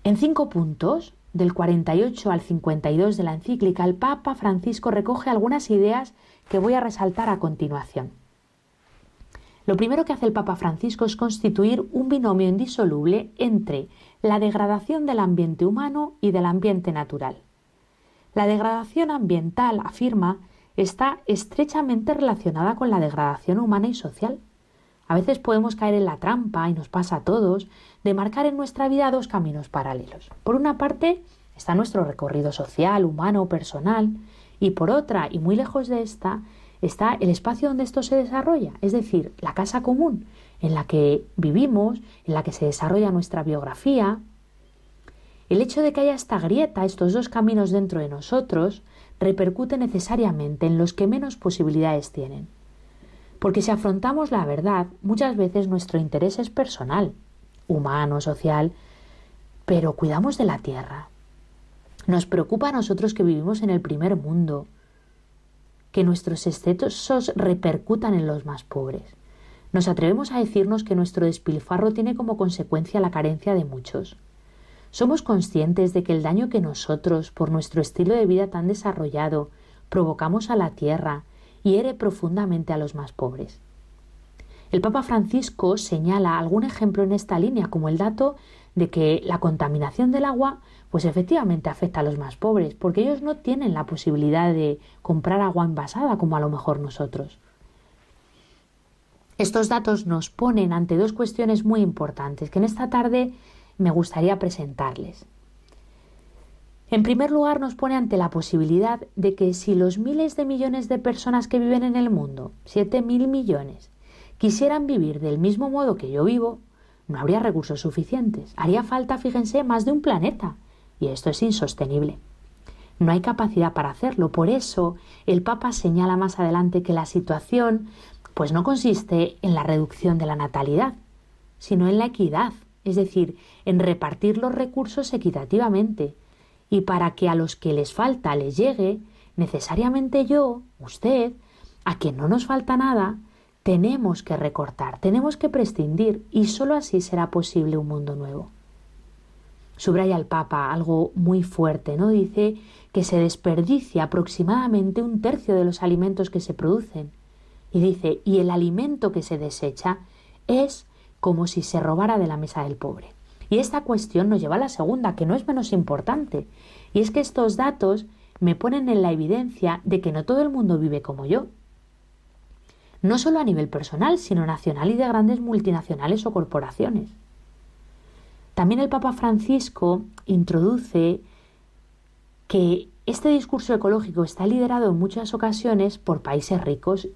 En cinco puntos, del 48 al 52 de la encíclica, el Papa Francisco recoge algunas ideas que voy a resaltar a continuación. Lo primero que hace el Papa Francisco es constituir un binomio indisoluble entre la degradación del ambiente humano y del ambiente natural. La degradación ambiental, afirma, está estrechamente relacionada con la degradación humana y social. A veces podemos caer en la trampa, y nos pasa a todos, de marcar en nuestra vida dos caminos paralelos. Por una parte está nuestro recorrido social, humano, personal, y por otra, y muy lejos de esta, está el espacio donde esto se desarrolla, es decir, la casa común en la que vivimos, en la que se desarrolla nuestra biografía. El hecho de que haya esta grieta, estos dos caminos dentro de nosotros, repercute necesariamente en los que menos posibilidades tienen. Porque si afrontamos la verdad, muchas veces nuestro interés es personal, humano, social, pero cuidamos de la tierra. Nos preocupa a nosotros que vivimos en el primer mundo, que nuestros excesos repercutan en los más pobres. Nos atrevemos a decirnos que nuestro despilfarro tiene como consecuencia la carencia de muchos. Somos conscientes de que el daño que nosotros, por nuestro estilo de vida tan desarrollado, provocamos a la tierra, hiere profundamente a los más pobres. El Papa Francisco señala algún ejemplo en esta línea, como el dato de que la contaminación del agua pues efectivamente afecta a los más pobres, porque ellos no tienen la posibilidad de comprar agua envasada como a lo mejor nosotros. Estos datos nos ponen ante dos cuestiones muy importantes que en esta tarde me gustaría presentarles. En primer lugar, nos pone ante la posibilidad de que si los miles de millones de personas que viven en el mundo, siete mil millones, quisieran vivir del mismo modo que yo vivo, no habría recursos suficientes. Haría falta, fíjense, más de un planeta y esto es insostenible. No hay capacidad para hacerlo. Por eso el Papa señala más adelante que la situación pues no consiste en la reducción de la natalidad, sino en la equidad, es decir, en repartir los recursos equitativamente. Y para que a los que les falta les llegue, necesariamente yo, usted, a quien no nos falta nada, tenemos que recortar, tenemos que prescindir y sólo así será posible un mundo nuevo subraya el Papa algo muy fuerte, ¿no? Dice que se desperdicia aproximadamente un tercio de los alimentos que se producen. Y dice, y el alimento que se desecha es como si se robara de la mesa del pobre. Y esta cuestión nos lleva a la segunda, que no es menos importante, y es que estos datos me ponen en la evidencia de que no todo el mundo vive como yo. No solo a nivel personal, sino nacional y de grandes multinacionales o corporaciones. También el Papa Francisco introduce que este discurso ecológico está liderado en muchas ocasiones por países ricos.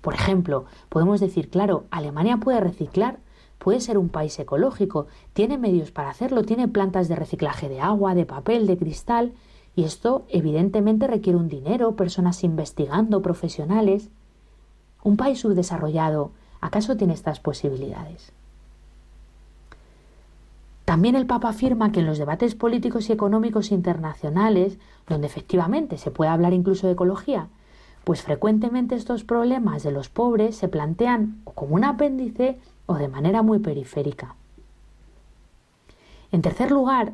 Por ejemplo, podemos decir, claro, Alemania puede reciclar, puede ser un país ecológico, tiene medios para hacerlo, tiene plantas de reciclaje de agua, de papel, de cristal, y esto evidentemente requiere un dinero, personas investigando, profesionales. Un país subdesarrollado, ¿acaso tiene estas posibilidades? También el Papa afirma que en los debates políticos y económicos internacionales, donde efectivamente se puede hablar incluso de ecología, pues frecuentemente estos problemas de los pobres se plantean o como un apéndice o de manera muy periférica. En tercer lugar,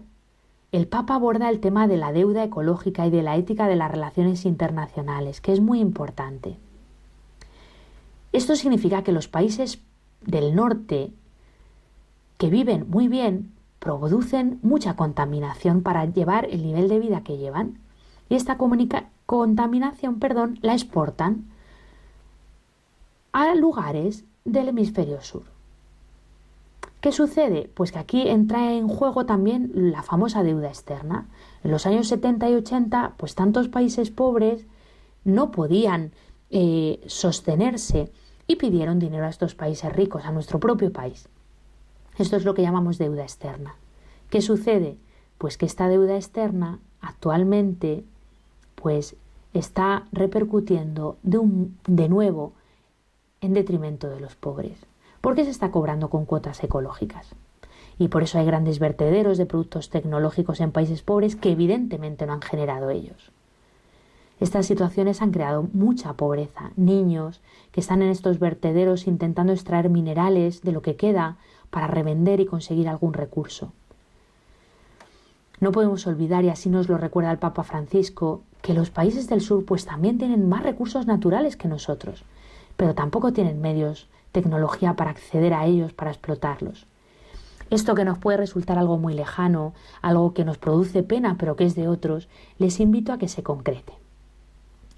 el Papa aborda el tema de la deuda ecológica y de la ética de las relaciones internacionales, que es muy importante. Esto significa que los países del norte que viven muy bien producen mucha contaminación para llevar el nivel de vida que llevan y esta contaminación perdón, la exportan a lugares del hemisferio sur. ¿Qué sucede? Pues que aquí entra en juego también la famosa deuda externa. En los años 70 y 80, pues tantos países pobres no podían eh, sostenerse y pidieron dinero a estos países ricos, a nuestro propio país. Esto es lo que llamamos deuda externa. ¿Qué sucede? Pues que esta deuda externa actualmente pues está repercutiendo de, de nuevo en detrimento de los pobres. ¿Por qué se está cobrando con cuotas ecológicas? Y por eso hay grandes vertederos de productos tecnológicos en países pobres que evidentemente no han generado ellos. Estas situaciones han creado mucha pobreza. Niños que están en estos vertederos intentando extraer minerales de lo que queda para revender y conseguir algún recurso. No podemos olvidar, y así nos lo recuerda el Papa Francisco, que los países del sur pues también tienen más recursos naturales que nosotros, pero tampoco tienen medios, tecnología para acceder a ellos, para explotarlos. Esto que nos puede resultar algo muy lejano, algo que nos produce pena, pero que es de otros, les invito a que se concrete.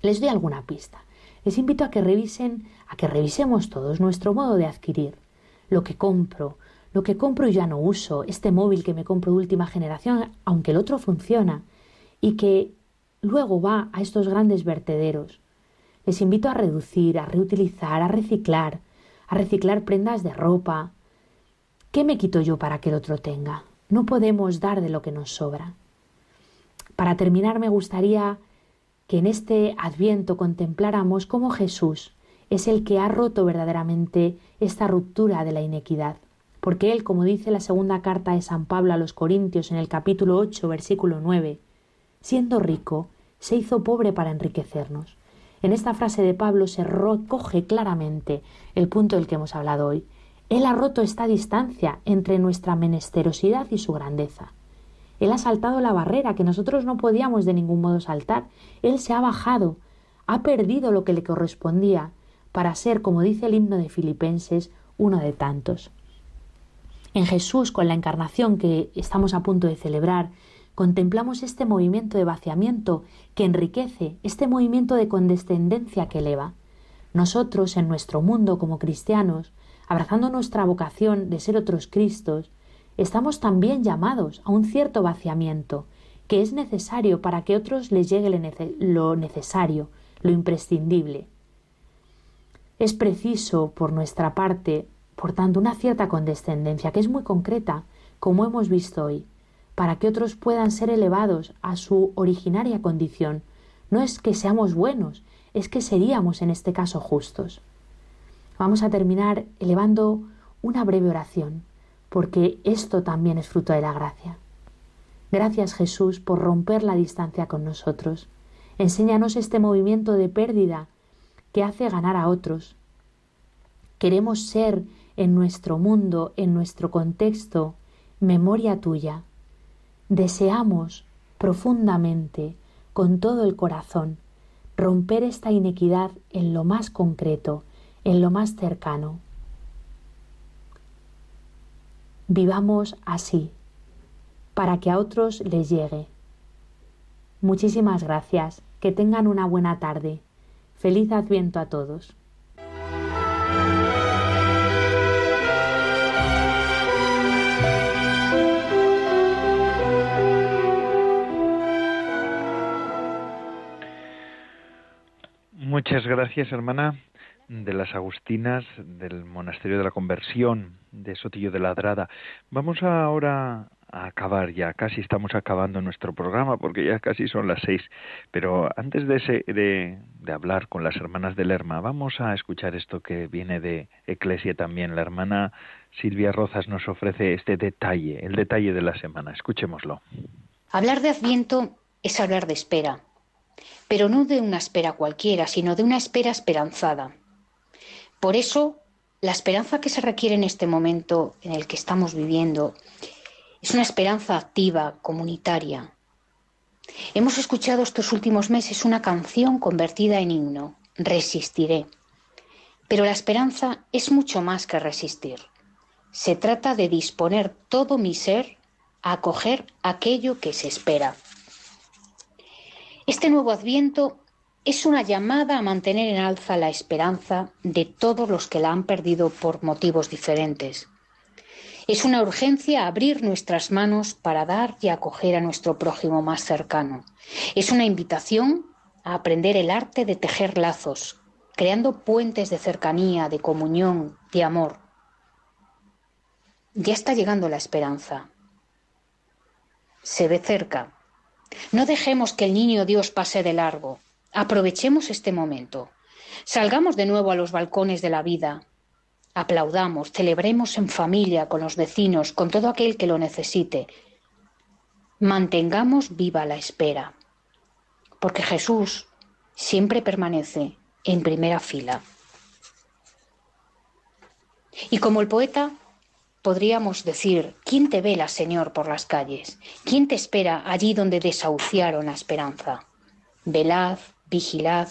Les doy alguna pista. Les invito a que revisen, a que revisemos todos nuestro modo de adquirir, lo que compro, lo que compro y ya no uso, este móvil que me compro de última generación, aunque el otro funciona, y que luego va a estos grandes vertederos. Les invito a reducir, a reutilizar, a reciclar, a reciclar prendas de ropa. ¿Qué me quito yo para que el otro tenga? No podemos dar de lo que nos sobra. Para terminar, me gustaría que en este adviento contempláramos cómo Jesús es el que ha roto verdaderamente esta ruptura de la inequidad, porque Él, como dice la segunda carta de San Pablo a los Corintios en el capítulo 8, versículo 9, siendo rico, se hizo pobre para enriquecernos. En esta frase de Pablo se recoge claramente el punto del que hemos hablado hoy. Él ha roto esta distancia entre nuestra menesterosidad y su grandeza. Él ha saltado la barrera que nosotros no podíamos de ningún modo saltar. Él se ha bajado, ha perdido lo que le correspondía para ser, como dice el himno de Filipenses, uno de tantos. En Jesús, con la encarnación que estamos a punto de celebrar, contemplamos este movimiento de vaciamiento que enriquece, este movimiento de condescendencia que eleva. Nosotros, en nuestro mundo como cristianos, abrazando nuestra vocación de ser otros Cristos, estamos también llamados a un cierto vaciamiento, que es necesario para que otros les llegue lo necesario, lo imprescindible. Es preciso, por nuestra parte, por tanto, una cierta condescendencia, que es muy concreta, como hemos visto hoy, para que otros puedan ser elevados a su originaria condición. No es que seamos buenos, es que seríamos en este caso justos. Vamos a terminar elevando una breve oración, porque esto también es fruto de la gracia. Gracias Jesús por romper la distancia con nosotros. Enséñanos este movimiento de pérdida que hace ganar a otros. Queremos ser en nuestro mundo, en nuestro contexto, memoria tuya. Deseamos profundamente, con todo el corazón, romper esta inequidad en lo más concreto, en lo más cercano. Vivamos así, para que a otros les llegue. Muchísimas gracias, que tengan una buena tarde. Feliz adviento a todos. Muchas gracias, hermana, de las Agustinas del Monasterio de la Conversión de Sotillo de Ladrada. Vamos ahora a acabar ya, casi estamos acabando nuestro programa porque ya casi son las seis. Pero antes de, ese, de, hablar con las hermanas de Lerma, vamos a escuchar esto que viene de Eclesia también. La hermana Silvia Rozas nos ofrece este detalle, el detalle de la semana. Escuchémoslo. Hablar de Adviento es hablar de espera, pero no de una espera cualquiera, sino de una espera esperanzada. Por eso, la esperanza que se requiere en este momento en el que estamos viviendo es una esperanza activa, comunitaria. Hemos escuchado estos últimos meses una canción convertida en himno, Resistiré. Pero la esperanza es mucho más que resistir. Se trata de disponer todo mi ser a acoger aquello que se espera. Este nuevo adviento es una llamada a mantener en alza la esperanza de todos los que la han perdido por motivos diferentes. Es una urgencia abrir nuestras manos para dar y acoger a nuestro prójimo más cercano. Es una invitación a aprender el arte de tejer lazos, creando puentes de cercanía, de comunión, de amor. Ya está llegando la esperanza. Se ve cerca. No dejemos que el niño Dios pase de largo. Aprovechemos este momento. Salgamos de nuevo a los balcones de la vida, aplaudamos, celebremos en familia, con los vecinos, con todo aquel que lo necesite. Mantengamos viva la espera, porque Jesús siempre permanece en primera fila. Y como el poeta, podríamos decir, ¿quién te vela, Señor, por las calles? ¿Quién te espera allí donde desahuciaron la esperanza? Velad, vigilad,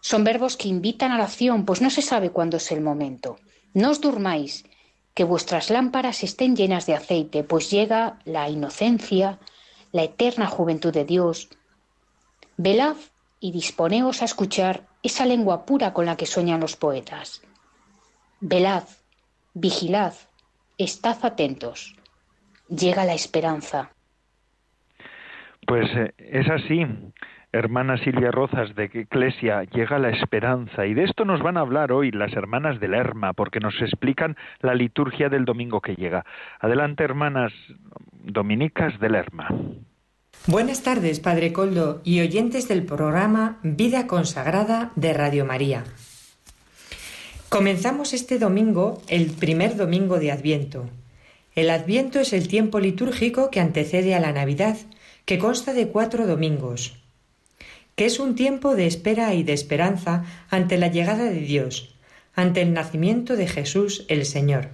son verbos que invitan a la acción, pues no se sabe cuándo es el momento. No os durmáis, que vuestras lámparas estén llenas de aceite, pues llega la inocencia, la eterna juventud de Dios. Velad y disponeos a escuchar esa lengua pura con la que sueñan los poetas. Velad, vigilad, estad atentos. Llega la esperanza. Pues eh, es así hermana Silvia Rozas de que Eclesia llega la esperanza y de esto nos van a hablar hoy las hermanas de Lerma porque nos explican la liturgia del domingo que llega. Adelante hermanas dominicas de Lerma. Buenas tardes, Padre Coldo y oyentes del programa Vida Consagrada de Radio María. Comenzamos este domingo, el primer domingo de Adviento. El Adviento es el tiempo litúrgico que antecede a la Navidad que consta de cuatro domingos, que es un tiempo de espera y de esperanza ante la llegada de Dios, ante el nacimiento de Jesús el Señor.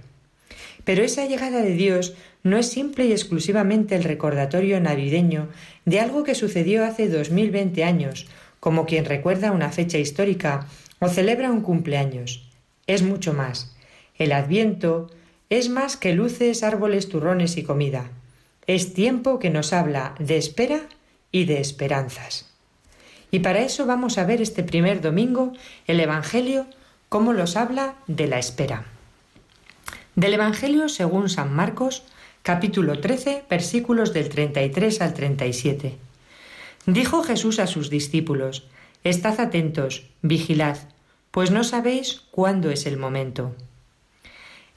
Pero esa llegada de Dios no es simple y exclusivamente el recordatorio navideño de algo que sucedió hace dos mil veinte años, como quien recuerda una fecha histórica o celebra un cumpleaños. Es mucho más. El Adviento es más que luces, árboles, turrones y comida. Es tiempo que nos habla de espera y de esperanzas. Y para eso vamos a ver este primer domingo el Evangelio, cómo los habla de la espera. Del Evangelio según San Marcos, capítulo 13, versículos del 33 al 37. Dijo Jesús a sus discípulos, Estad atentos, vigilad, pues no sabéis cuándo es el momento.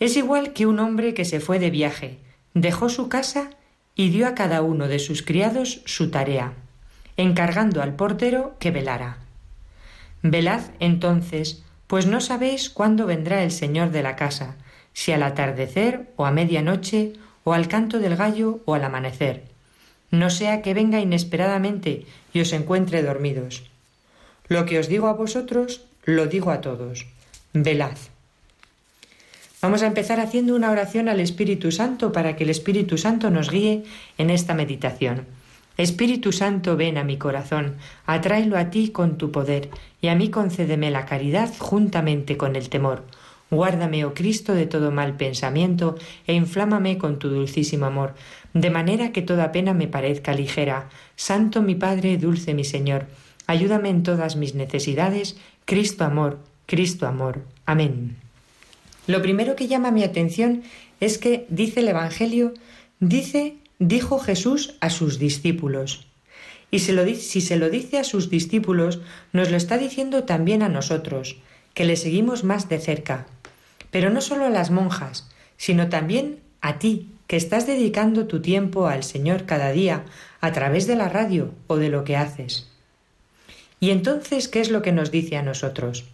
Es igual que un hombre que se fue de viaje, dejó su casa y dio a cada uno de sus criados su tarea, encargando al portero que velara. Velad entonces, pues no sabéis cuándo vendrá el Señor de la casa, si al atardecer o a medianoche o al canto del gallo o al amanecer. No sea que venga inesperadamente y os encuentre dormidos. Lo que os digo a vosotros, lo digo a todos. Velad. Vamos a empezar haciendo una oración al Espíritu Santo para que el Espíritu Santo nos guíe en esta meditación. Espíritu Santo, ven a mi corazón, atráelo a ti con tu poder, y a mí concédeme la caridad juntamente con el temor. Guárdame, oh Cristo, de todo mal pensamiento, e inflámame con tu dulcísimo amor, de manera que toda pena me parezca ligera. Santo mi Padre, dulce mi Señor, ayúdame en todas mis necesidades, Cristo amor, Cristo amor. Amén. Lo primero que llama mi atención es que dice el Evangelio, dice, dijo Jesús a sus discípulos. Y si se lo dice a sus discípulos, nos lo está diciendo también a nosotros, que le seguimos más de cerca. Pero no solo a las monjas, sino también a ti, que estás dedicando tu tiempo al Señor cada día a través de la radio o de lo que haces. Y entonces, ¿qué es lo que nos dice a nosotros?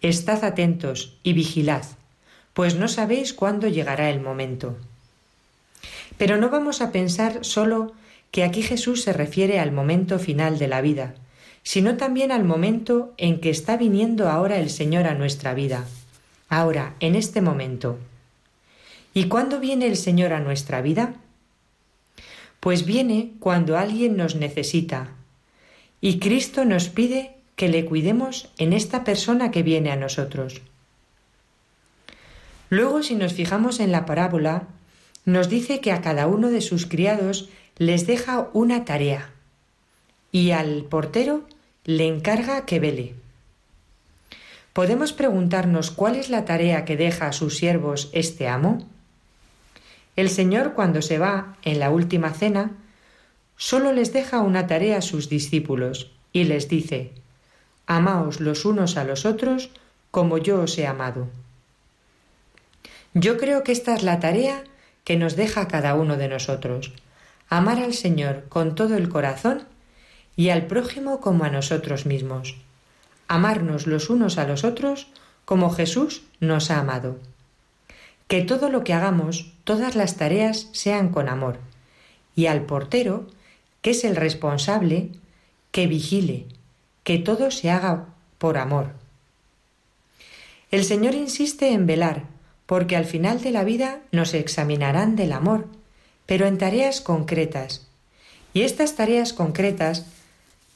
Estad atentos y vigilad, pues no sabéis cuándo llegará el momento. Pero no vamos a pensar solo que aquí Jesús se refiere al momento final de la vida, sino también al momento en que está viniendo ahora el Señor a nuestra vida, ahora, en este momento. ¿Y cuándo viene el Señor a nuestra vida? Pues viene cuando alguien nos necesita, y Cristo nos pide que le cuidemos en esta persona que viene a nosotros. Luego, si nos fijamos en la parábola, nos dice que a cada uno de sus criados les deja una tarea y al portero le encarga que vele. ¿Podemos preguntarnos cuál es la tarea que deja a sus siervos este amo? El Señor cuando se va en la última cena, solo les deja una tarea a sus discípulos y les dice, Amaos los unos a los otros como yo os he amado. Yo creo que esta es la tarea que nos deja cada uno de nosotros, amar al Señor con todo el corazón y al prójimo como a nosotros mismos, amarnos los unos a los otros como Jesús nos ha amado. Que todo lo que hagamos, todas las tareas sean con amor, y al portero, que es el responsable, que vigile, que todo se haga por amor. El Señor insiste en velar, porque al final de la vida nos examinarán del amor, pero en tareas concretas. Y estas tareas concretas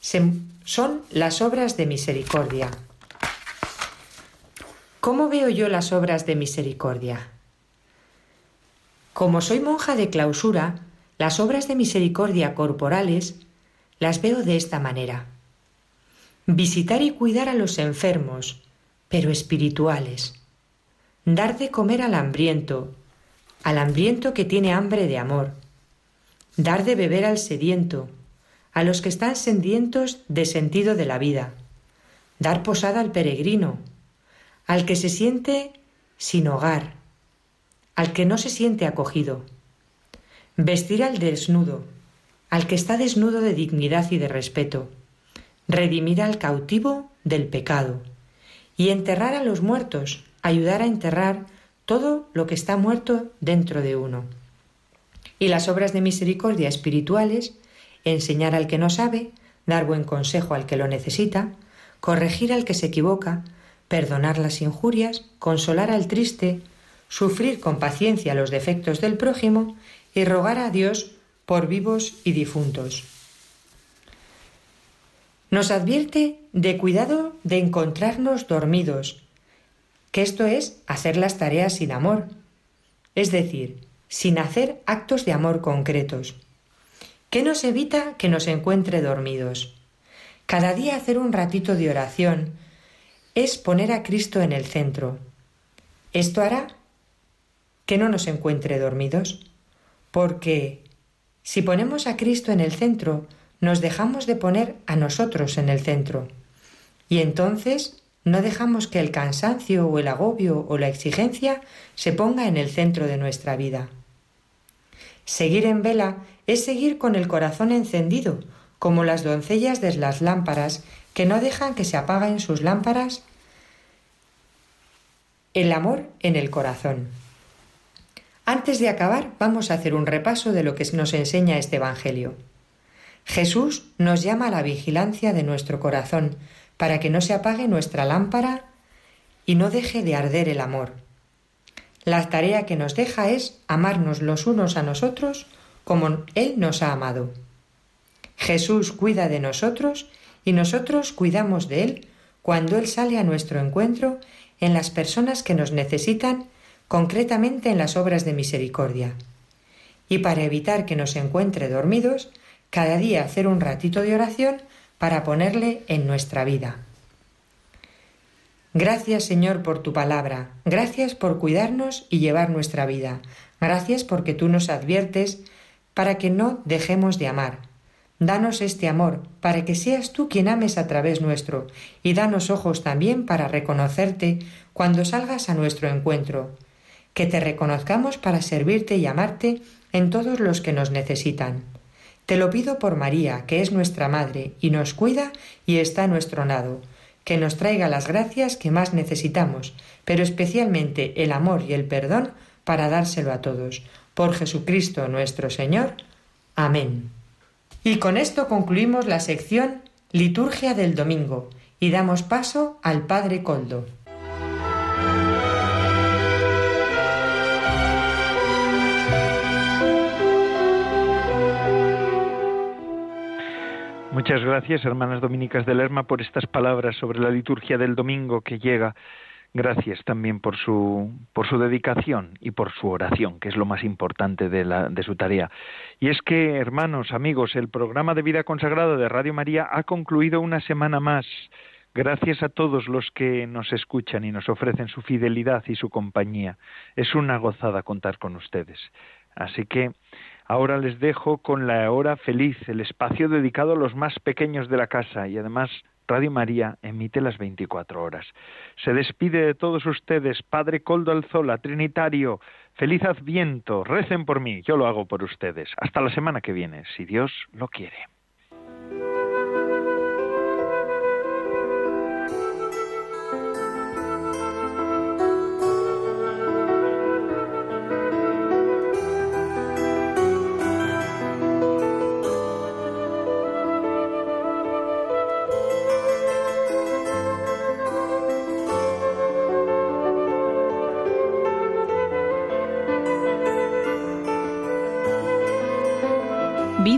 son las obras de misericordia. ¿Cómo veo yo las obras de misericordia? Como soy monja de clausura, las obras de misericordia corporales las veo de esta manera. Visitar y cuidar a los enfermos, pero espirituales. Dar de comer al hambriento, al hambriento que tiene hambre de amor, dar de beber al sediento, a los que están sedientos de sentido de la vida, dar posada al peregrino, al que se siente sin hogar, al que no se siente acogido, vestir al desnudo, al que está desnudo de dignidad y de respeto, redimir al cautivo del pecado y enterrar a los muertos, ayudar a enterrar todo lo que está muerto dentro de uno. Y las obras de misericordia espirituales enseñar al que no sabe, dar buen consejo al que lo necesita, corregir al que se equivoca, perdonar las injurias, consolar al triste, sufrir con paciencia los defectos del prójimo y rogar a Dios por vivos y difuntos. Nos advierte de cuidado de encontrarnos dormidos, que esto es hacer las tareas sin amor, es decir, sin hacer actos de amor concretos. ¿Qué nos evita que nos encuentre dormidos? Cada día hacer un ratito de oración es poner a Cristo en el centro. Esto hará que no nos encuentre dormidos, porque si ponemos a Cristo en el centro, nos dejamos de poner a nosotros en el centro. Y entonces no dejamos que el cansancio o el agobio o la exigencia se ponga en el centro de nuestra vida. Seguir en vela es seguir con el corazón encendido, como las doncellas de las lámparas que no dejan que se apaguen sus lámparas. El amor en el corazón. Antes de acabar, vamos a hacer un repaso de lo que nos enseña este Evangelio. Jesús nos llama a la vigilancia de nuestro corazón para que no se apague nuestra lámpara y no deje de arder el amor. La tarea que nos deja es amarnos los unos a nosotros como Él nos ha amado. Jesús cuida de nosotros y nosotros cuidamos de Él cuando Él sale a nuestro encuentro en las personas que nos necesitan, concretamente en las obras de misericordia. Y para evitar que nos encuentre dormidos, cada día hacer un ratito de oración para ponerle en nuestra vida. Gracias Señor por tu palabra, gracias por cuidarnos y llevar nuestra vida, gracias porque tú nos adviertes para que no dejemos de amar. Danos este amor, para que seas tú quien ames a través nuestro, y danos ojos también para reconocerte cuando salgas a nuestro encuentro, que te reconozcamos para servirte y amarte en todos los que nos necesitan. Te lo pido por María, que es nuestra Madre, y nos cuida y está a nuestro lado, que nos traiga las gracias que más necesitamos, pero especialmente el amor y el perdón para dárselo a todos. Por Jesucristo nuestro Señor. Amén. Y con esto concluimos la sección Liturgia del Domingo y damos paso al Padre Coldo. Muchas gracias, hermanas dominicas del Lerma, por estas palabras sobre la liturgia del domingo que llega. Gracias también por su, por su dedicación y por su oración, que es lo más importante de, la, de su tarea. Y es que, hermanos, amigos, el programa de vida consagrada de Radio María ha concluido una semana más. Gracias a todos los que nos escuchan y nos ofrecen su fidelidad y su compañía. Es una gozada contar con ustedes. Así que Ahora les dejo con la hora feliz, el espacio dedicado a los más pequeños de la casa y además Radio María emite las 24 horas. Se despide de todos ustedes, Padre Coldo Alzola, Trinitario. Feliz Adviento, recen por mí, yo lo hago por ustedes. Hasta la semana que viene, si Dios lo quiere.